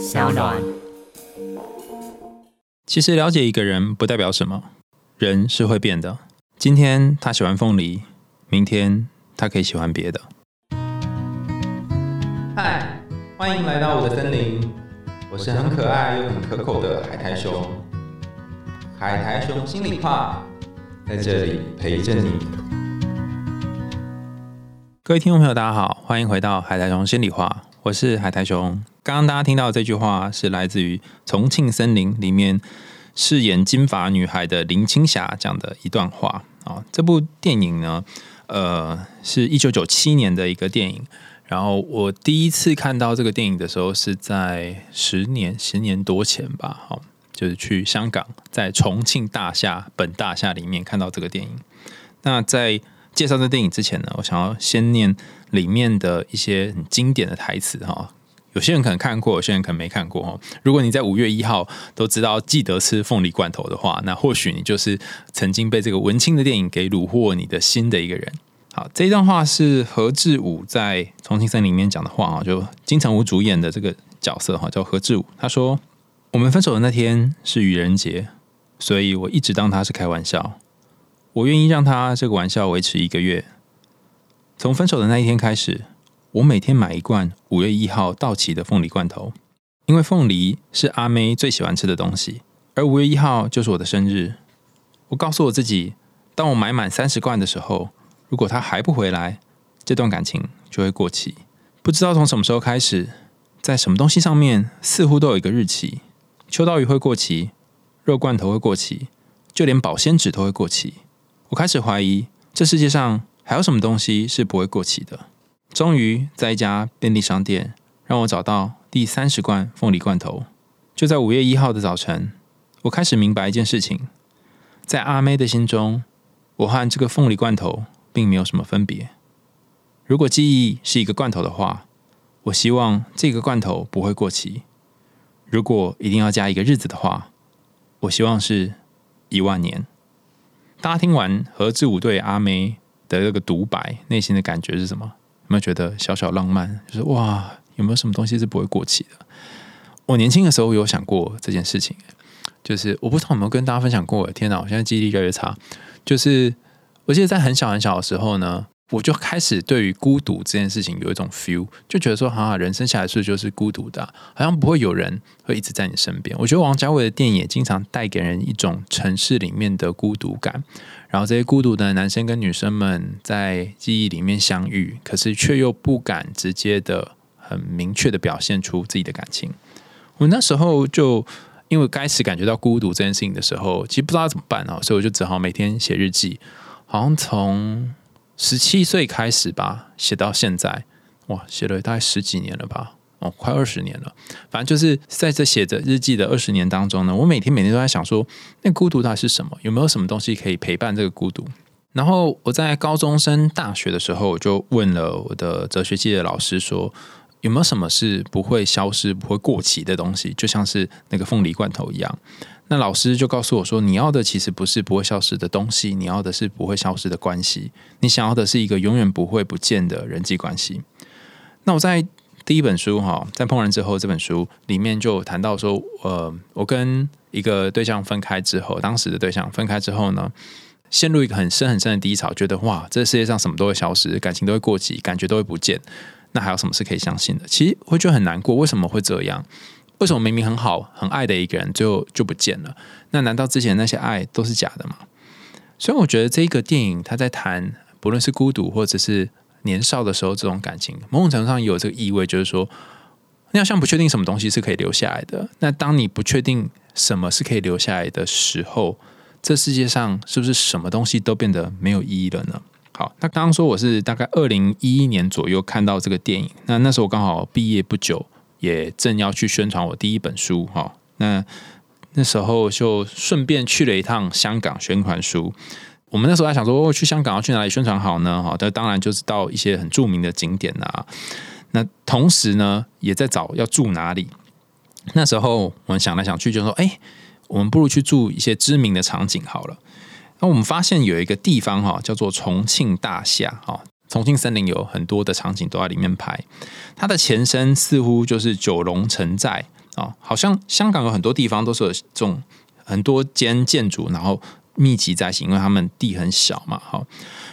小暖。其实了解一个人不代表什么，人是会变的。今天他喜欢凤梨，明天他可以喜欢别的。嗨，欢迎来到我的森林，我是很可爱又很可口的海苔熊。海苔熊心里话，在这里陪着你。各位听众朋友，大家好，欢迎回到海苔熊心里话，我是海苔熊。刚刚大家听到这句话是来自于《重庆森林》里面饰演金发女孩的林青霞讲的一段话啊。这部电影呢，呃，是一九九七年的一个电影。然后我第一次看到这个电影的时候，是在十年十年多前吧，好，就是去香港，在重庆大厦本大厦里面看到这个电影。那在介绍这电影之前呢，我想要先念里面的一些很经典的台词哈。有些人可能看过，有些人可能没看过哦。如果你在五月一号都知道记得吃凤梨罐头的话，那或许你就是曾经被这个文青的电影给虏获你的心的一个人。好，这一段话是何志武在《重庆森林》里面讲的话啊，就金城武主演的这个角色哈，叫何志武。他说：“我们分手的那天是愚人节，所以我一直当他是开玩笑。我愿意让他这个玩笑维持一个月。从分手的那一天开始。”我每天买一罐五月一号到期的凤梨罐头，因为凤梨是阿妹最喜欢吃的东西，而五月一号就是我的生日。我告诉我自己，当我买满三十罐的时候，如果他还不回来，这段感情就会过期。不知道从什么时候开始，在什么东西上面似乎都有一个日期：秋刀鱼会过期，肉罐头会过期，就连保鲜纸都会过期。我开始怀疑，这世界上还有什么东西是不会过期的。终于在一家便利商店，让我找到第三十罐凤梨罐头。就在五月一号的早晨，我开始明白一件事情：在阿妹的心中，我和这个凤梨罐头并没有什么分别。如果记忆是一个罐头的话，我希望这个罐头不会过期。如果一定要加一个日子的话，我希望是一万年。大家听完何志武对阿妹的那个独白，内心的感觉是什么？有没有觉得小小浪漫？就是哇，有没有什么东西是不会过期的？我年轻的时候有想过这件事情，就是我不知道有没有跟大家分享过。天哪，我现在记忆力越来越差。就是我记得在很小很小的时候呢。我就开始对于孤独这件事情有一种 feel，就觉得说，哈，人生下来是就是孤独的，好像不会有人会一直在你身边。我觉得王家卫的电影也经常带给人一种城市里面的孤独感，然后这些孤独的男生跟女生们在记忆里面相遇，可是却又不敢直接的、很明确的表现出自己的感情。我那时候就因为开始感觉到孤独这件事情的时候，其实不知道怎么办啊，所以我就只好每天写日记，好像从。十七岁开始吧，写到现在，哇，写了大概十几年了吧，哦，快二十年了。反正就是在这写着日记的二十年当中呢，我每天每天都在想说，那孤独到底是什么？有没有什么东西可以陪伴这个孤独？然后我在高中升大学的时候，我就问了我的哲学系的老师说，有没有什么是不会消失、不会过期的东西？就像是那个凤梨罐头一样。那老师就告诉我说：“你要的其实不是不会消失的东西，你要的是不会消失的关系。你想要的是一个永远不会不见的人际关系。”那我在第一本书哈，在怦然之后这本书里面就谈到说，呃，我跟一个对象分开之后，当时的对象分开之后呢，陷入一个很深很深的低潮，觉得哇，这世界上什么都会消失，感情都会过期，感觉都会不见，那还有什么是可以相信的？其实会觉得很难过，为什么会这样？为什么明明很好、很爱的一个人，最后就不见了？那难道之前那些爱都是假的吗？所以我觉得这个电影他在谈，不论是孤独或者是年少的时候这种感情，某种程度上有这个意味，就是说，你好像不确定什么东西是可以留下来的。那当你不确定什么是可以留下来的时候，这世界上是不是什么东西都变得没有意义了呢？好，那刚刚说我是大概二零一一年左右看到这个电影，那那时候我刚好毕业不久。也正要去宣传我第一本书哈，那那时候就顺便去了一趟香港宣传书。我们那时候还想说，去香港要去哪里宣传好呢？哈，那当然就是到一些很著名的景点啊。那同时呢，也在找要住哪里。那时候我们想来想去，就说，哎，我们不如去住一些知名的场景好了。那我们发现有一个地方哈，叫做重庆大厦哈。重庆森林有很多的场景都在里面拍，它的前身似乎就是九龙城寨啊，好像香港有很多地方都是有这种很多间建筑，然后密集在一起，因为他们地很小嘛，好。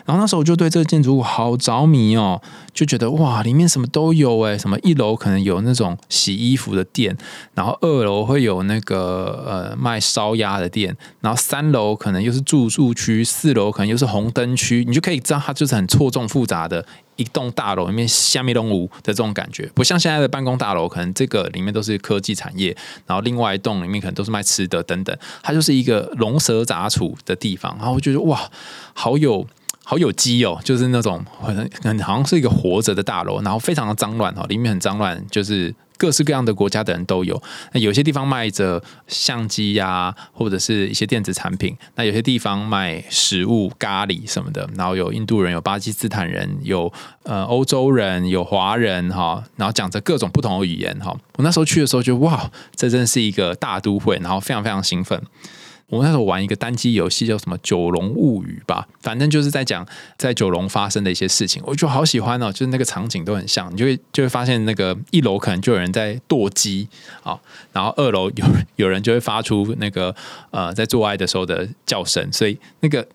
然后那时候我就对这个建筑物好着迷哦，就觉得哇，里面什么都有诶，什么一楼可能有那种洗衣服的店，然后二楼会有那个呃卖烧鸭的店，然后三楼可能又是住宿区，四楼可能又是红灯区，你就可以知道它就是很错综复杂的一栋大楼里面下面东屋的这种感觉，不像现在的办公大楼，可能这个里面都是科技产业，然后另外一栋里面可能都是卖吃的等等，它就是一个龙蛇杂处的地方，然后我觉得哇，好有。好有机哦，就是那种很很好像是一个活着的大楼，然后非常的脏乱哈，里面很脏乱，就是各式各样的国家的人都有。那有些地方卖着相机呀，或者是一些电子产品；那有些地方卖食物、咖喱什么的。然后有印度人，有巴基斯坦人，有呃欧洲人，有华人哈，然后讲着各种不同的语言哈。我那时候去的时候就哇，这真是一个大都会，然后非常非常兴奋。我那时候玩一个单机游戏，叫什么《九龙物语》吧，反正就是在讲在九龙发生的一些事情，我就好喜欢哦，就是那个场景都很像，你就会就会发现那个一楼可能就有人在剁鸡啊，然后二楼有 有人就会发出那个呃在做爱的时候的叫声，所以那个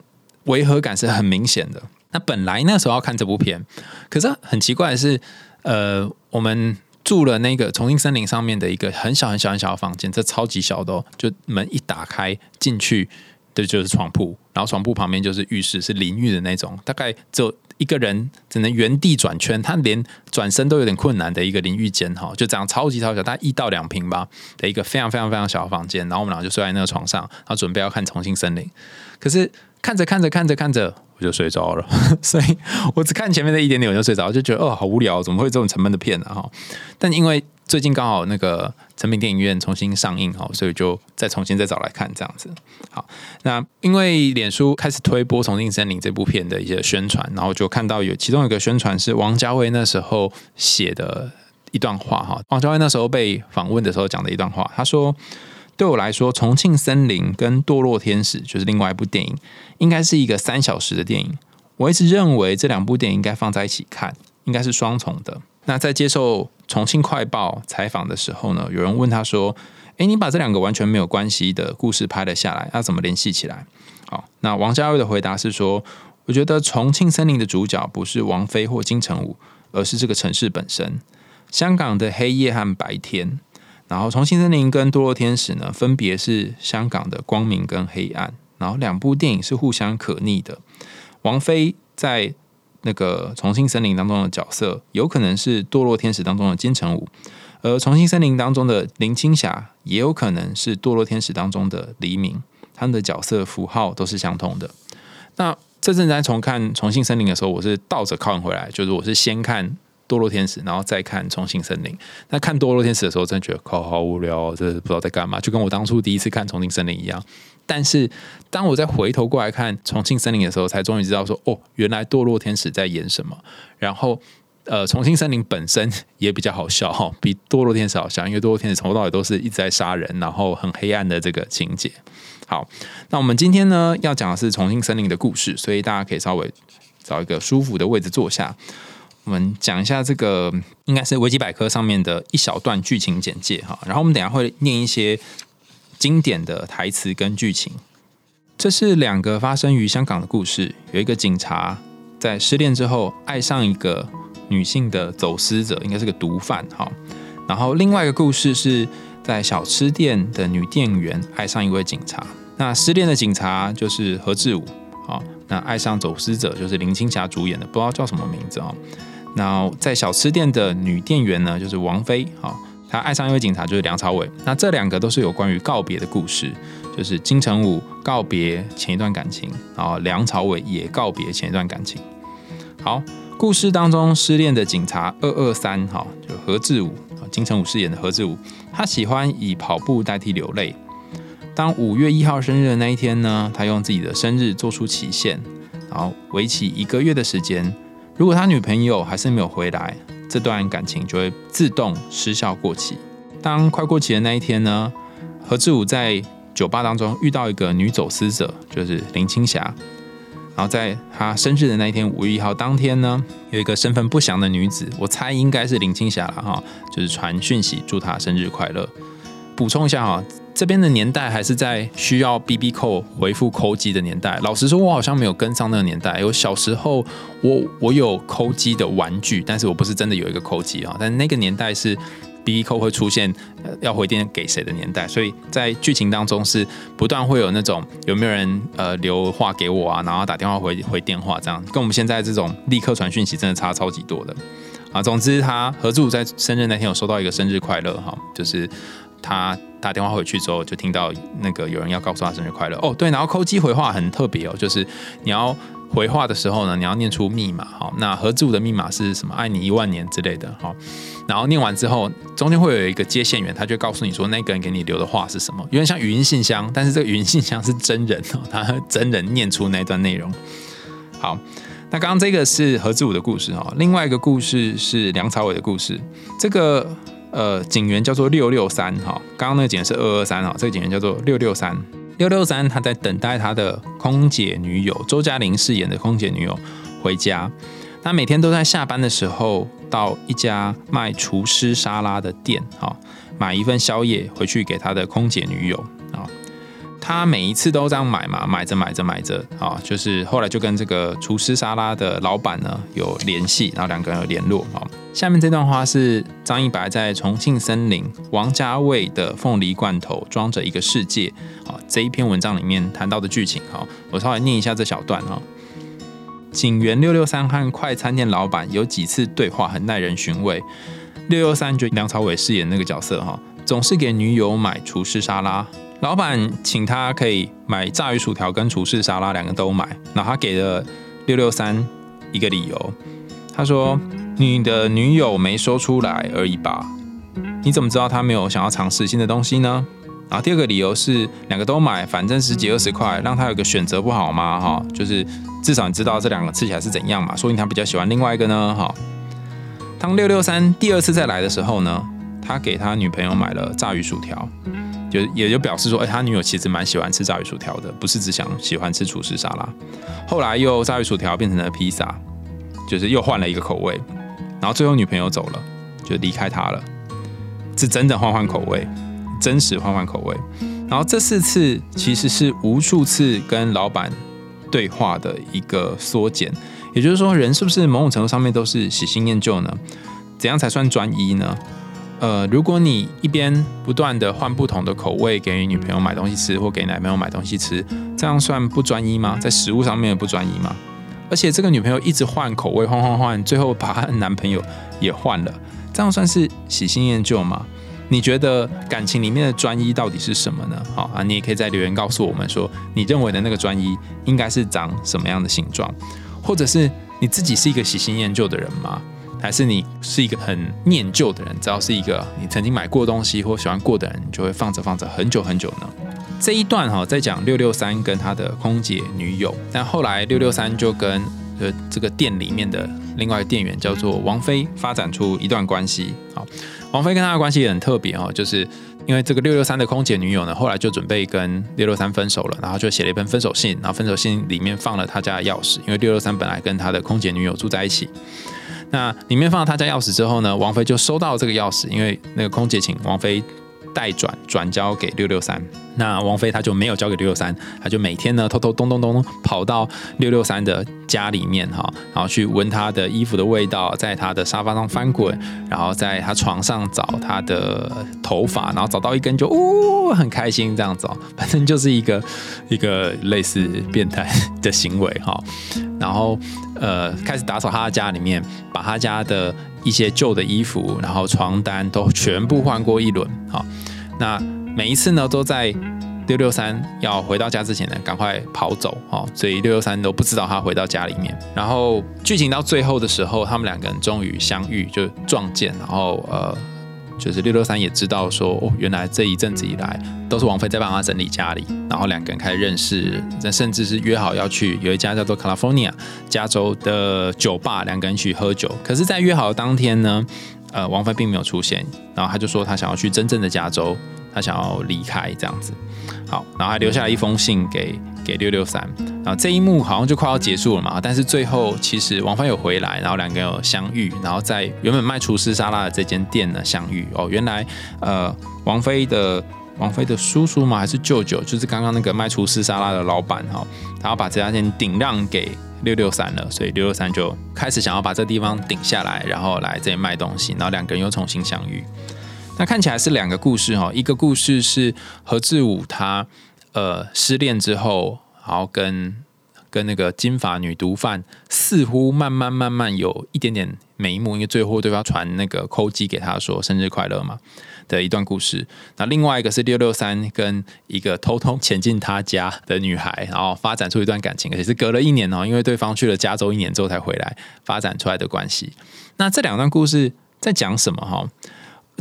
违和感是很明显的。那本来那时候要看这部片，可是很奇怪的是，呃，我们。住了那个重庆森林上面的一个很小很小很小的房间，这超级小的哦，就门一打开进去的就是床铺，然后床铺旁边就是浴室，是淋浴的那种，大概只有一个人只能原地转圈，他连转身都有点困难的一个淋浴间哈，就这样超级超小，大概一到两平吧的一个非常非常非常小的房间，然后我们俩就睡在那个床上，然后准备要看重庆森林，可是看着看着看着看着。我就睡着了，所以我只看前面的一点点我就睡着，就觉得哦好无聊，怎么会这种沉闷的片呢？哈，但因为最近刚好那个成品电影院重新上映哈，所以就再重新再找来看这样子。好，那因为脸书开始推播《重庆森林》这部片的一些宣传，然后就看到有其中一个宣传是王家卫那时候写的一段话哈。王家卫那时候被访问的时候讲的一段话，他说。对我来说，《重庆森林》跟《堕落天使》就是另外一部电影，应该是一个三小时的电影。我一直认为这两部电影应该放在一起看，应该是双重的。那在接受《重庆快报》采访的时候呢，有人问他说：“诶，你把这两个完全没有关系的故事拍了下来，要怎么联系起来？”好，那王家卫的回答是说：“我觉得《重庆森林》的主角不是王菲或金城武，而是这个城市本身，香港的黑夜和白天。”然后《重庆森林》跟《堕落天使》呢，分别是香港的光明跟黑暗。然后两部电影是互相可逆的。王菲在那个《重庆森林》当中的角色，有可能是《堕落天使》当中的金城武；而《重庆森林》当中的林青霞，也有可能是《堕落天使》当中的黎明。他们的角色符号都是相同的。那这阵在重看《重庆森林》的时候，我是倒着看回来，就是我是先看。堕落天使，然后再看重庆森林。那看堕落天使的时候，真的觉得靠好无聊，这不知道在干嘛，就跟我当初第一次看重庆森林一样。但是当我再回头过来看重庆森林的时候，才终于知道说，哦，原来堕落天使在演什么。然后，呃，重庆森林本身也比较好笑哈，比堕落天使好笑，因为堕落天使从头到尾都是一直在杀人，然后很黑暗的这个情节。好，那我们今天呢要讲的是重庆森林的故事，所以大家可以稍微找一个舒服的位置坐下。我们讲一下这个，应该是维基百科上面的一小段剧情简介哈。然后我们等下会念一些经典的台词跟剧情。这是两个发生于香港的故事。有一个警察在失恋之后爱上一个女性的走私者，应该是个毒贩哈。然后另外一个故事是在小吃店的女店员爱上一位警察。那失恋的警察就是何志武啊。那爱上走私者就是林青霞主演的，不知道叫什么名字啊。那在小吃店的女店员呢，就是王菲啊。她爱上一位警察，就是梁朝伟。那这两个都是有关于告别的故事，就是金城武告别前一段感情，然后梁朝伟也告别前一段感情。好，故事当中失恋的警察二二三，哈，就何志武，金城武饰演的何志武，他喜欢以跑步代替流泪。当五月一号生日的那一天呢，他用自己的生日做出期限，然后为期一个月的时间。如果他女朋友还是没有回来，这段感情就会自动失效过期。当快过期的那一天呢，何志武在酒吧当中遇到一个女走私者，就是林青霞。然后在他生日的那一天，五月一号当天呢，有一个身份不详的女子，我猜应该是林青霞了哈，就是传讯息祝他生日快乐。补充一下哈，这边的年代还是在需要 B B 扣回复扣机的年代。老实说，我好像没有跟上那个年代。有小时候，我我有扣机的玩具，但是我不是真的有一个扣机啊。但那个年代是 B B 扣会出现要回电给谁的年代，所以在剧情当中是不断会有那种有没有人呃留话给我啊，然后打电话回回电话这样，跟我们现在这种立刻传讯息真的差超级多的啊。总之，他何柱在生日那天有收到一个生日快乐哈，就是他。打电话回去之后，就听到那个有人要告诉他生日快乐哦，对，然后扣机回话很特别哦，就是你要回话的时候呢，你要念出密码哈，那合住的密码是什么？爱你一万年之类的哈，然后念完之后，中间会有一个接线员，他就告诉你说那个人给你留的话是什么，有点像语音信箱，但是这个语音信箱是真人哦，他真人念出那段内容。好，那刚刚这个是何志武的故事哈，另外一个故事是梁朝伟的故事，这个。呃，警员叫做六六三哈，刚刚那个警员是二二三哈，这个警员叫做六六三。六六三他在等待他的空姐女友周嘉玲饰演的空姐女友回家，他每天都在下班的时候到一家卖厨师沙拉的店哈，买一份宵夜回去给他的空姐女友。他每一次都这样买嘛，买着买着买着啊，就是后来就跟这个厨师沙拉的老板呢有联系，然后两个人有联络啊。下面这段话是张一白在重庆森林王家卫的凤梨罐头装着一个世界啊这一篇文章里面谈到的剧情哈，我稍微念一下这小段哈。警员六六三和快餐店老板有几次对话很耐人寻味，六六三就梁朝伟饰演那个角色哈，总是给女友买厨师沙拉。老板请他可以买炸鱼薯条跟厨师沙拉，两个都买。然后他给了六六三一个理由，他说：“你的女友没说出来而已吧？你怎么知道她没有想要尝试新的东西呢？”然后第二个理由是两个都买，反正十几二十块，让他有个选择不好吗？哈，就是至少你知道这两个吃起来是怎样嘛，说明他比较喜欢另外一个呢。哈，当六六三第二次再来的时候呢，他给他女朋友买了炸鱼薯条。就也就表示说，哎，他女友其实蛮喜欢吃炸鱼薯条的，不是只想喜欢吃厨师沙拉。后来又炸鱼薯条变成了披萨，就是又换了一个口味。然后最后女朋友走了，就离开他了，是真的换换口味，真实换换口味。然后这四次其实是无数次跟老板对话的一个缩减。也就是说，人是不是某种程度上面都是喜新厌旧呢？怎样才算专一呢？呃，如果你一边不断的换不同的口味给女朋友买东西吃，或给男朋友买东西吃，这样算不专一吗？在食物上面不专一吗？而且这个女朋友一直换口味，换换换，最后把她男朋友也换了，这样算是喜新厌旧吗？你觉得感情里面的专一到底是什么呢？好啊，你也可以在留言告诉我们说，你认为的那个专一应该是长什么样的形状，或者是你自己是一个喜新厌旧的人吗？还是你是一个很念旧的人，只要是一个你曾经买过东西或喜欢过的人，你就会放着放着很久很久呢。这一段哈在讲六六三跟他的空姐女友，但后来六六三就跟呃这个店里面的另外一个店员叫做王菲发展出一段关系。好，王菲跟他的关系也很特别哈，就是因为这个六六三的空姐女友呢，后来就准备跟六六三分手了，然后就写了一封分手信，然后分手信里面放了他家的钥匙，因为六六三本来跟他的空姐女友住在一起。那里面放了他家钥匙之后呢，王菲就收到这个钥匙，因为那个空姐请王菲代转转交给六六三。那王菲她就没有交给六六三，她就每天呢偷偷咚咚咚跑到六六三的家里面哈，然后去闻他的衣服的味道，在他的沙发上翻滚，然后在他床上找他的头发，然后找到一根就呜很开心这样子，反正就是一个一个类似变态的行为哈。然后，呃，开始打扫他的家里面，把他家的一些旧的衣服，然后床单都全部换过一轮。好，那每一次呢，都在六六三要回到家之前呢，赶快跑走。哦，所以六六三都不知道他回到家里面。然后剧情到最后的时候，他们两个人终于相遇，就撞见，然后呃。就是六六三也知道说，哦，原来这一阵子以来都是王菲在帮他整理家里，然后两个人开始认识，甚至是约好要去有一家叫做 California 加州的酒吧，两个人去喝酒。可是，在约好的当天呢，呃，王菲并没有出现，然后他就说他想要去真正的加州他想要离开这样子。好，然后还留下了一封信给给六六三。然后这一幕好像就快要结束了嘛，但是最后其实王菲有回来，然后两个人有相遇，然后在原本卖厨师沙拉的这间店呢相遇。哦，原来呃王菲的王菲的叔叔嘛还是舅舅，就是刚刚那个卖厨师沙拉的老板哈，他要把这家店顶让给六六三了，所以六六三就开始想要把这地方顶下来，然后来这里卖东西，然后两个人又重新相遇。那看起来是两个故事哈，一个故事是何志武他呃失恋之后，然后跟跟那个金发女毒贩似乎慢慢慢慢有一点点眉目，因为最后对方传那个扣机给他说生日快乐嘛的一段故事。那另外一个是六六三跟一个偷偷潜进他家的女孩，然后发展出一段感情，而且是隔了一年哦，因为对方去了加州一年之后才回来发展出来的关系。那这两段故事在讲什么哈？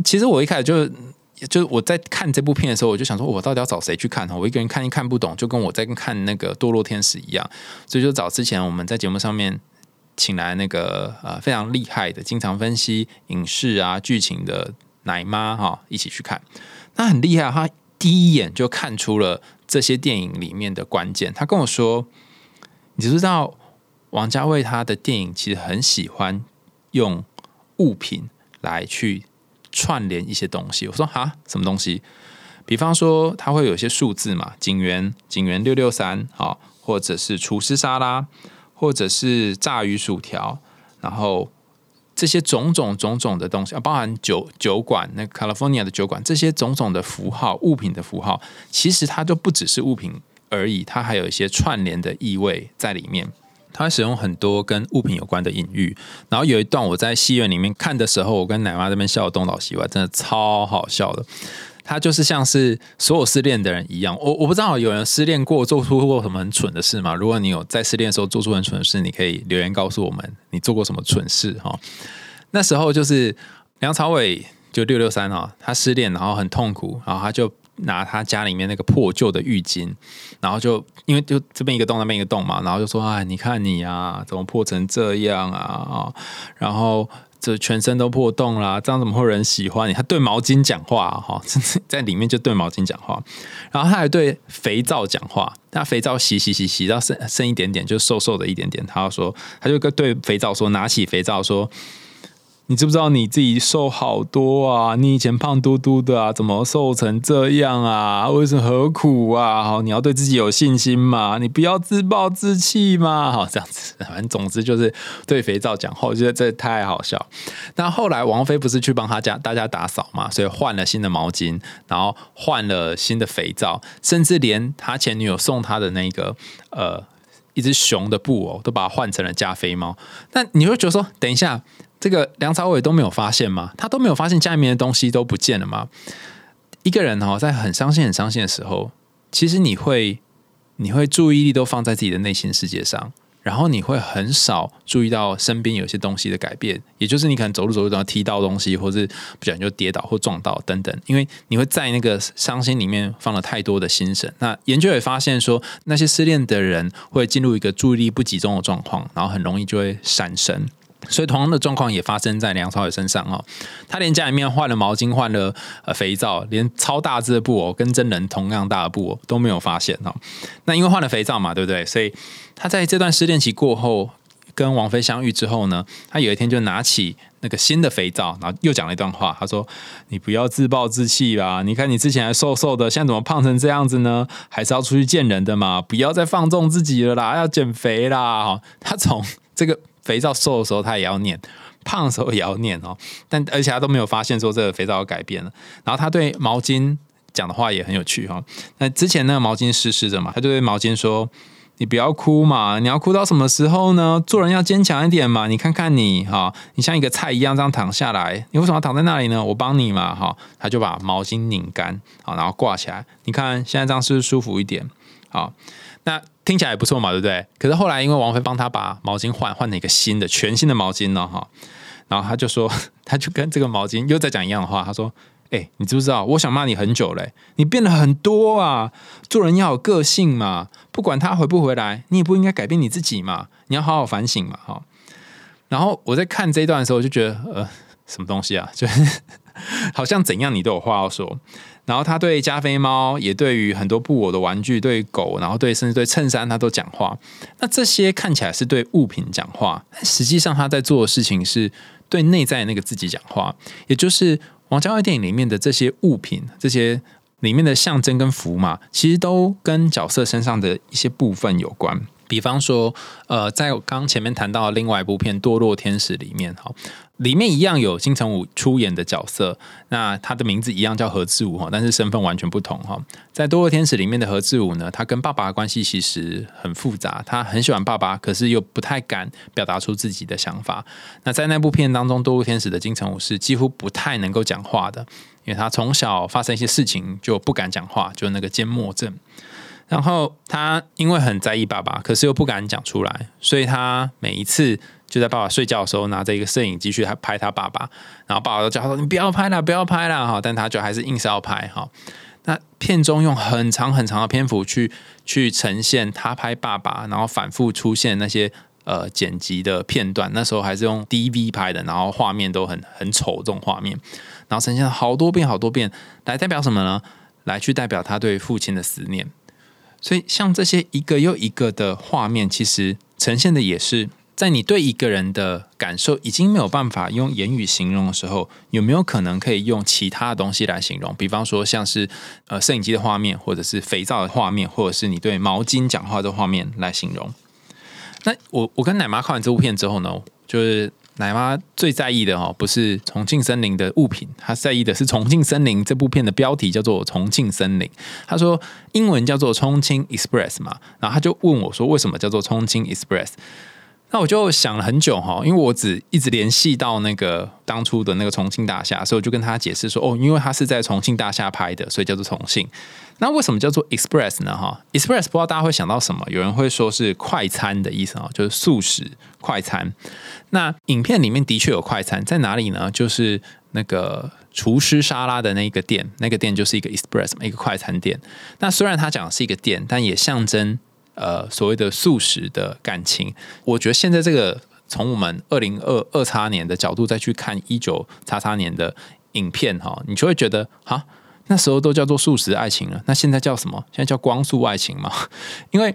其实我一开始就就我在看这部片的时候，我就想说，我到底要找谁去看哈？我一个人看一看不懂，就跟我在看那个《堕落天使》一样，所以就找之前我们在节目上面请来那个呃非常厉害的、经常分析影视啊剧情的奶妈哈一起去看。他很厉害，他第一眼就看出了这些电影里面的关键。他跟我说：“你知道王家卫他的电影其实很喜欢用物品来去。”串联一些东西，我说哈，什么东西？比方说，它会有一些数字嘛，警员警员六六三，啊，或者是厨师沙拉，或者是炸鱼薯条，然后这些种种种种的东西啊，包含酒酒馆，那 California 的酒馆，这些种种的符号物品的符号，其实它都不只是物品而已，它还有一些串联的意味在里面。他使用很多跟物品有关的隐喻，然后有一段我在戏院里面看的时候，我跟奶妈这边笑东倒西歪，真的超好笑的。他就是像是所有失恋的人一样，我我不知道有人失恋过做出过什么很蠢的事吗？如果你有在失恋的时候做出很蠢的事，你可以留言告诉我们你做过什么蠢事哈。那时候就是梁朝伟就六六三啊，他失恋然后很痛苦，然后他就。拿他家里面那个破旧的浴巾，然后就因为就这边一个洞那边一个洞嘛，然后就说：“哎，你看你啊，怎么破成这样啊？啊，然后这全身都破洞啦，这样怎么会有人喜欢你？”他对毛巾讲话哈，在里面就对毛巾讲话，然后他还对肥皂讲话，那肥皂洗洗洗洗到剩剩一点点，就瘦瘦的一点点，他就说，他就跟对肥皂说，拿起肥皂说。你知不知道你自己瘦好多啊？你以前胖嘟嘟的啊，怎么瘦成这样啊？为什么何苦啊？好，你要对自己有信心嘛，你不要自暴自弃嘛。好，这样子，反正总之就是对肥皂讲话，我觉得这太好笑。那后来王菲不是去帮他家大家打扫嘛，所以换了新的毛巾，然后换了新的肥皂，甚至连他前女友送他的那个呃一只熊的布偶，都把它换成了加菲猫。那你会觉得说，等一下。这个梁朝伟都没有发现吗？他都没有发现家里面的东西都不见了吗？一个人哦，在很伤心、很伤心的时候，其实你会，你会注意力都放在自己的内心世界上，然后你会很少注意到身边有些东西的改变。也就是你可能走路走路都要踢到东西，或是不小心就跌倒或撞到等等，因为你会在那个伤心里面放了太多的心神。那研究也发现说，那些失恋的人会进入一个注意力不集中的状况，然后很容易就会闪神。所以同样的状况也发生在梁朝伟身上哦，他连家里面换了毛巾、换了呃肥皂，连超大只的布偶跟真人同样大的布偶都没有发现哦。那因为换了肥皂嘛，对不对？所以他在这段失恋期过后，跟王菲相遇之后呢，他有一天就拿起那个新的肥皂，然后又讲了一段话，他说：“你不要自暴自弃吧，你看你之前还瘦瘦的，现在怎么胖成这样子呢？还是要出去见人的嘛，不要再放纵自己了啦，要减肥啦。”哈他从这个。肥皂瘦的时候他也要念，胖的时候也要念哦。但而且他都没有发现说这个肥皂改变了。然后他对毛巾讲的话也很有趣哈。那之前那个毛巾湿湿的嘛，他就对毛巾说：“你不要哭嘛，你要哭到什么时候呢？做人要坚强一点嘛。你看看你哈，你像一个菜一样这样躺下来，你为什么要躺在那里呢？我帮你嘛哈。”他就把毛巾拧干啊，然后挂起来。你看现在这样是不是舒服一点？好，那。听起来也不错嘛，对不对？可是后来因为王菲帮他把毛巾换换了一个新的全新的毛巾呢，哈，然后他就说，他就跟这个毛巾又在讲一样的话，他说：“哎，你知不知道？我想骂你很久嘞，你变了很多啊！做人要有个性嘛，不管他回不回来，你也不应该改变你自己嘛，你要好好反省嘛，哈。”然后我在看这一段的时候，就觉得，呃，什么东西啊？就是 好像怎样你都有话要说。然后他对加菲猫，也对于很多布偶的玩具，对狗，然后对甚至对衬衫，他都讲话。那这些看起来是对物品讲话，实际上他在做的事情是对内在那个自己讲话，也就是王家卫电影里面的这些物品，这些里面的象征跟符码，其实都跟角色身上的一些部分有关。比方说，呃，在刚前面谈到另外一部片《堕落天使》里面，哈。里面一样有金城武出演的角色，那他的名字一样叫何志武哈，但是身份完全不同哈。在《堕落天使》里面的何志武呢，他跟爸爸的关系其实很复杂，他很喜欢爸爸，可是又不太敢表达出自己的想法。那在那部片当中，《堕落天使》的金城武是几乎不太能够讲话的，因为他从小发生一些事情就不敢讲话，就那个缄默症。然后他因为很在意爸爸，可是又不敢讲出来，所以他每一次。就在爸爸睡觉的时候，拿着一个摄影机去拍他爸爸，然后爸爸都叫他说：“你不要拍了，不要拍了。”哈，但他就还是硬是要拍。哈，那片中用很长很长的篇幅去去呈现他拍爸爸，然后反复出现那些呃剪辑的片段。那时候还是用 DV 拍的，然后画面都很很丑这种画面，然后呈现了好多遍好多遍，来代表什么呢？来去代表他对父亲的思念。所以像这些一个又一个的画面，其实呈现的也是。在你对一个人的感受已经没有办法用言语形容的时候，有没有可能可以用其他的东西来形容？比方说，像是呃摄影机的画面，或者是肥皂的画面，或者是你对毛巾讲话的画面来形容。那我我跟奶妈看完这部片之后呢，就是奶妈最在意的哦，不是重庆森林的物品，她在意的是重庆森林这部片的标题叫做《重庆森林》。她说英文叫做重庆 Express 嘛，然后她就问我说，为什么叫做重庆 Express？那我就想了很久哈，因为我只一直联系到那个当初的那个重庆大厦，所以我就跟他解释说，哦，因为他是在重庆大厦拍的，所以叫做重庆。那为什么叫做 express 呢？哈，express 不知道大家会想到什么？有人会说是快餐的意思啊，就是素食快餐。那影片里面的确有快餐，在哪里呢？就是那个厨师沙拉的那个店，那个店就是一个 express，一个快餐店。那虽然他讲的是一个店，但也象征。呃，所谓的素食的感情，我觉得现在这个从我们二零二二叉年的角度再去看一九叉叉年的影片哈，你就会觉得哈，那时候都叫做素食爱情了，那现在叫什么？现在叫光速爱情嘛？因为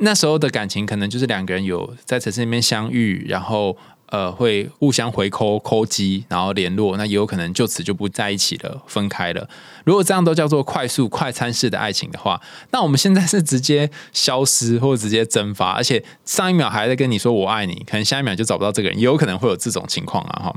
那时候的感情可能就是两个人有在城市里面相遇，然后。呃，会互相回扣扣机，然后联络，那也有可能就此就不在一起了，分开了。如果这样都叫做快速快餐式的爱情的话，那我们现在是直接消失或者直接蒸发，而且上一秒还在跟你说我爱你，可能下一秒就找不到这个人，也有可能会有这种情况啊！哈，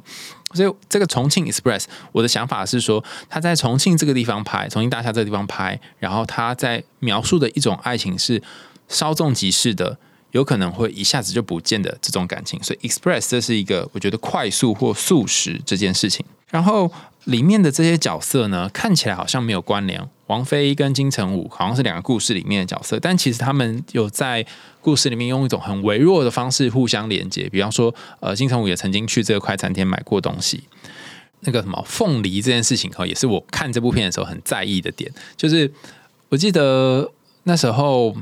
所以这个重庆 Express，我的想法是说，他在重庆这个地方拍，重庆大厦这个地方拍，然后他在描述的一种爱情是稍纵即逝的。有可能会一下子就不见的这种感情，所以 express 这是一个我觉得快速或速食这件事情。然后里面的这些角色呢，看起来好像没有关联。王菲跟金城武好像是两个故事里面的角色，但其实他们有在故事里面用一种很微弱的方式互相连接。比方说，呃，金城武也曾经去这个快餐店买过东西。那个什么凤梨这件事情，哈，也是我看这部片的时候很在意的点。就是我记得那时候。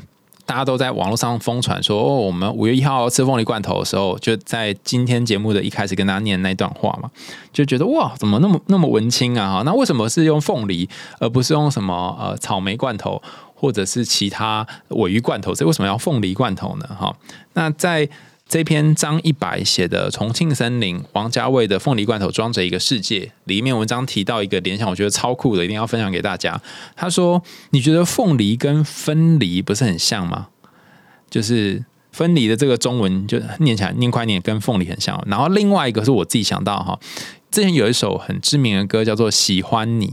大家都在网络上疯传说哦，我们五月一号吃凤梨罐头的时候，就在今天节目的一开始跟大家念那段话嘛，就觉得哇，怎么那么那么文青啊？哈，那为什么是用凤梨，而不是用什么呃草莓罐头，或者是其他尾鱼罐头？这为什么要凤梨罐头呢？哈，那在。这篇张一白写的《重庆森林》，王家卫的凤梨罐头装着一个世界。里面文章提到一个联想，我觉得超酷的，一定要分享给大家。他说：“你觉得凤梨跟分离不是很像吗？就是分离的这个中文就念起来念快念，跟凤梨很像。然后另外一个是我自己想到哈，之前有一首很知名的歌叫做《喜欢你》，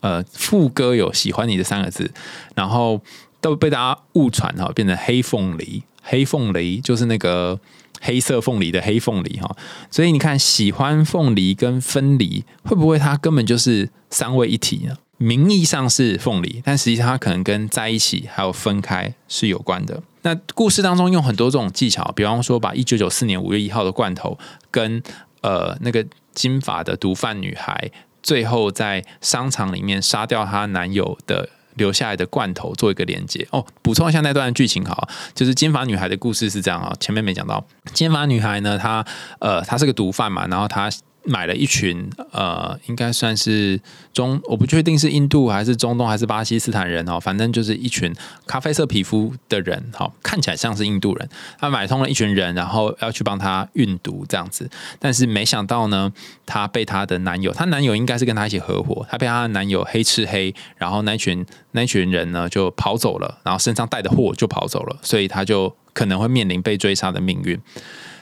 呃，副歌有“喜欢你”的三个字，然后都被大家误传哈，变成黑凤梨，黑凤梨就是那个。黑色凤梨的黑凤梨哈，所以你看，喜欢凤梨跟分离，会不会它根本就是三位一体呢？名义上是凤梨，但实际上它可能跟在一起还有分开是有关的。那故事当中用很多这种技巧，比方说把一九九四年五月一号的罐头跟呃那个金发的毒贩女孩，最后在商场里面杀掉她男友的。留下来的罐头做一个连接。哦，补充一下那段剧情哈，就是金发女孩的故事是这样啊，前面没讲到，金发女孩呢，她呃，她是个毒贩嘛，然后她买了一群呃，应该算是中，我不确定是印度还是中东还是巴基斯坦人哦，反正就是一群咖啡色皮肤的人，哈，看起来像是印度人。他买通了一群人，然后要去帮他运毒这样子，但是没想到呢，他被他的男友，她男友应该是跟他一起合伙，他被他的男友黑吃黑，然后那群 那群人呢就跑走了，然后身上带的货就跑走了，所以他就可能会面临被追杀的命运。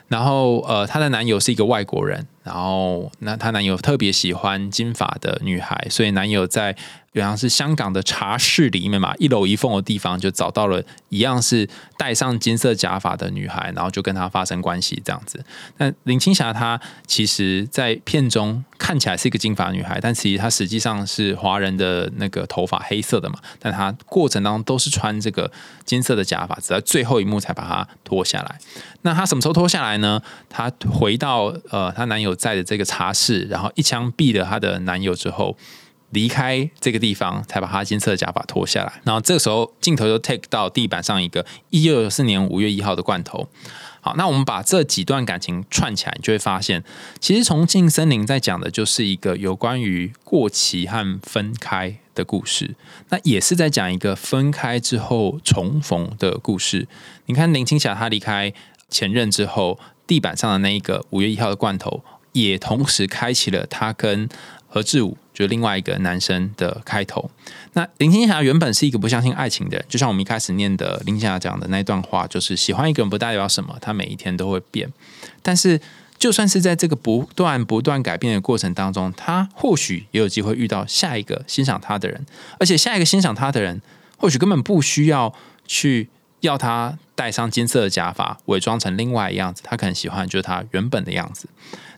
然后，呃，她的男友是一个外国人，然后那她男友特别喜欢金发的女孩，所以男友在。原来是香港的茶室里面嘛，一楼一凤的地方就找到了一样是戴上金色假发的女孩，然后就跟她发生关系这样子。那林青霞她其实，在片中看起来是一个金发女孩，但其实她实际上是华人的那个头发黑色的嘛，但她过程当中都是穿这个金色的假发，直到最后一幕才把它脱下来。那她什么时候脱下来呢？她回到呃她男友在的这个茶室，然后一枪毙了她的男友之后。离开这个地方，才把他金色的假发脱下来。然后这个时候，镜头就 take 到地板上一个一九九四年五月一号的罐头。好，那我们把这几段感情串起来，你就会发现，其实《重庆森林》在讲的就是一个有关于过期和分开的故事。那也是在讲一个分开之后重逢的故事。你看林青霞她离开前任之后，地板上的那一个五月一号的罐头，也同时开启了她跟何志武。就另外一个男生的开头。那林青霞原本是一个不相信爱情的人，就像我们一开始念的林青霞讲的那段话，就是喜欢一个人不代表什么，他每一天都会变。但是，就算是在这个不断不断改变的过程当中，他或许也有机会遇到下一个欣赏他的人，而且下一个欣赏他的人，或许根本不需要去要他戴上金色的假发，伪装成另外一样子，他可能喜欢就是他原本的样子。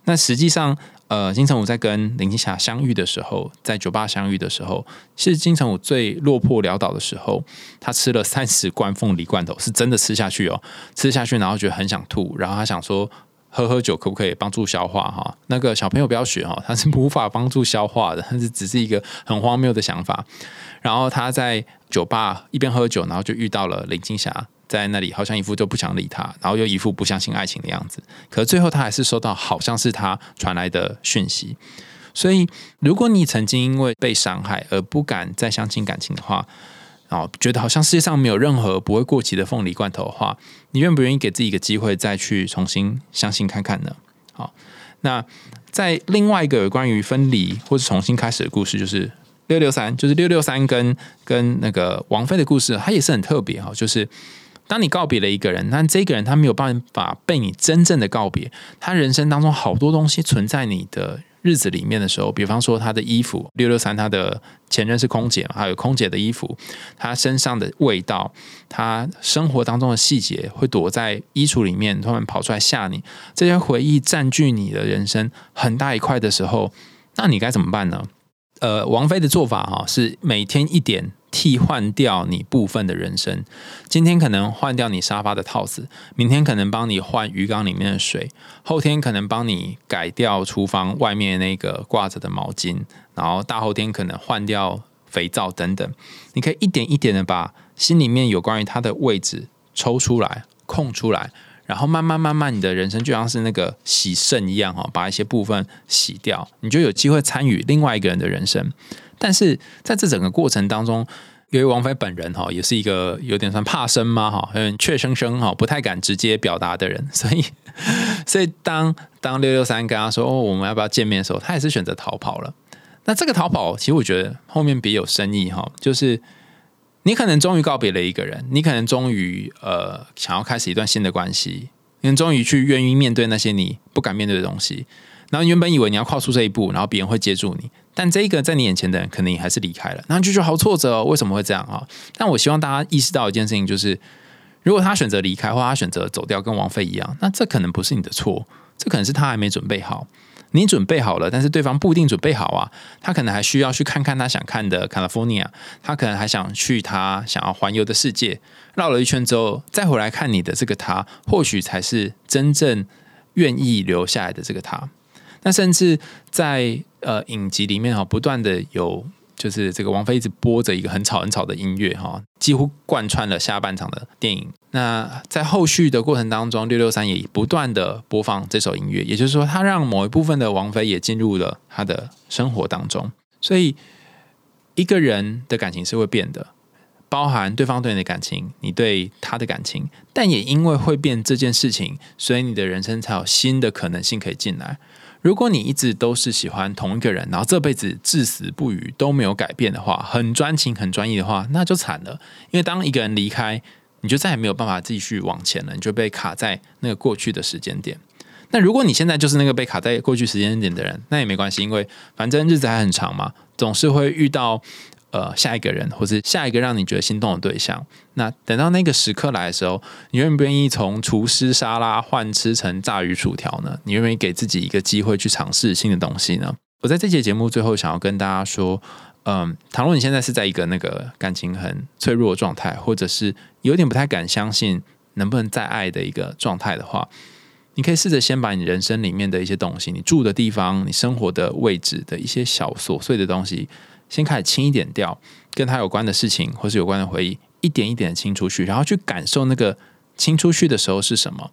那实际上。呃，金城武在跟林青霞相遇的时候，在酒吧相遇的时候，是金城武最落魄潦倒的时候。他吃了三十罐凤梨罐头，是真的吃下去哦，吃下去，然后觉得很想吐，然后他想说喝喝酒可不可以帮助消化哈？那个小朋友不要学哈，他是无法帮助消化的，他是只是一个很荒谬的想法。然后他在酒吧一边喝酒，然后就遇到了林青霞。在那里好像一副就不想理他，然后又一副不相信爱情的样子。可最后他还是收到好像是他传来的讯息。所以，如果你曾经因为被伤害而不敢再相信感情的话，哦，觉得好像世界上没有任何不会过期的凤梨罐头的话，你愿不愿意给自己一个机会，再去重新相信看看呢？好，那在另外一个关于分离或是重新开始的故事，就是六六三，就是六六三跟跟那个王菲的故事，它也是很特别哈，就是。当你告别了一个人，但这个人他没有办法被你真正的告别。他人生当中好多东西存在你的日子里面的时候，比方说他的衣服，六六三他的前任是空姐嘛，还有空姐的衣服，他身上的味道，他生活当中的细节会躲在衣橱里面，突然跑出来吓你。这些回忆占据你的人生很大一块的时候，那你该怎么办呢？呃，王菲的做法哈是每天一点。替换掉你部分的人生，今天可能换掉你沙发的套子，明天可能帮你换鱼缸里面的水，后天可能帮你改掉厨房外面那个挂着的毛巾，然后大后天可能换掉肥皂等等。你可以一点一点的把心里面有关于它的位置抽出来、空出来，然后慢慢慢慢，你的人生就像是那个洗肾一样哈，把一些部分洗掉，你就有机会参与另外一个人的人生。但是在这整个过程当中，由于王菲本人哈也是一个有点算怕生嘛哈，有点怯生生哈，不太敢直接表达的人，所以 所以当当六六三跟他说哦我们要不要见面的时候，他也是选择逃跑了。那这个逃跑其实我觉得后面别有深意哈，就是你可能终于告别了一个人，你可能终于呃想要开始一段新的关系，你终于去愿意面对那些你不敢面对的东西。然后原本以为你要跨出这一步，然后别人会接住你，但这一个在你眼前的人，可能你还是离开了，那就觉得好挫折哦。为什么会这样啊？但我希望大家意识到一件事情，就是如果他选择离开，或他选择走掉，跟王菲一样，那这可能不是你的错，这可能是他还没准备好。你准备好了，但是对方不一定准备好啊。他可能还需要去看看他想看的 California，他可能还想去他想要环游的世界。绕了一圈之后，再回来看你的这个他，或许才是真正愿意留下来的这个他。那甚至在呃影集里面哈，不断的有就是这个王菲一直播着一个很吵很吵的音乐哈，几乎贯穿了下半场的电影。那在后续的过程当中，六六三也不断的播放这首音乐，也就是说，他让某一部分的王菲也进入了他的生活当中。所以，一个人的感情是会变的，包含对方对你的感情，你对他的感情，但也因为会变这件事情，所以你的人生才有新的可能性可以进来。如果你一直都是喜欢同一个人，然后这辈子至死不渝都没有改变的话，很专情、很专一的话，那就惨了。因为当一个人离开，你就再也没有办法继续往前了，你就被卡在那个过去的时间点。那如果你现在就是那个被卡在过去时间点的人，那也没关系，因为反正日子还很长嘛，总是会遇到呃下一个人，或是下一个让你觉得心动的对象。那等到那个时刻来的时候，你愿不愿意从厨师沙拉换吃成炸鱼薯条呢？你愿不愿意给自己一个机会去尝试新的东西呢？我在这节节目最后想要跟大家说。嗯，倘若你现在是在一个那个感情很脆弱的状态，或者是有点不太敢相信能不能再爱的一个状态的话，你可以试着先把你人生里面的一些东西，你住的地方、你生活的位置的一些小琐碎的东西，先开始清一点掉，跟他有关的事情或是有关的回忆，一点一点的清出去，然后去感受那个清出去的时候是什么。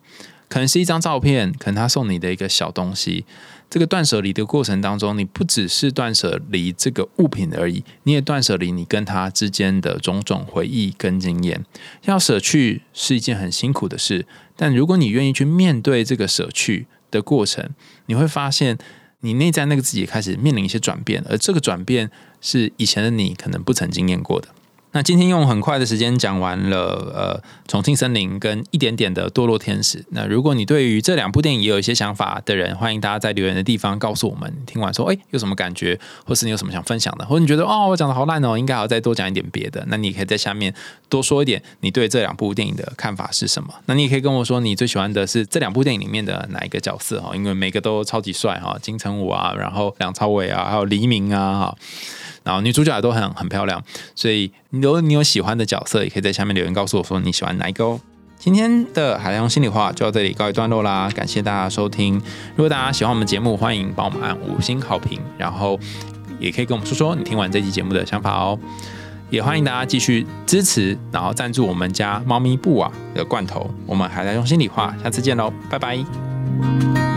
可能是一张照片，可能他送你的一个小东西。这个断舍离的过程当中，你不只是断舍离这个物品而已，你也断舍离你跟他之间的种种回忆跟经验。要舍去是一件很辛苦的事，但如果你愿意去面对这个舍去的过程，你会发现你内在那个自己开始面临一些转变，而这个转变是以前的你可能不曾经验过的。那今天用很快的时间讲完了，呃，重庆森林跟一点点的堕落天使。那如果你对于这两部电影也有一些想法的人，欢迎大家在留言的地方告诉我们。听完说，哎，有什么感觉，或是你有什么想分享的，或者你觉得哦，我讲的好烂哦，应该要再多讲一点别的。那你可以在下面多说一点，你对这两部电影的看法是什么？那你也可以跟我说，你最喜欢的是这两部电影里面的哪一个角色哈？因为每个都超级帅哈，金城武啊，然后梁朝伟啊，还有黎明啊哈。然后女主角也都很很漂亮，所以如果你有喜欢的角色，也可以在下面留言告诉我说你喜欢哪一个哦。今天的海洋心里话就到这里告一段落啦，感谢大家收听。如果大家喜欢我们节目，欢迎帮我们按五星好评，然后也可以跟我们说说你听完这期节目的想法哦。也欢迎大家继续支持，然后赞助我们家猫咪布瓦的罐头。我们海洋用心里话，下次见喽，拜拜。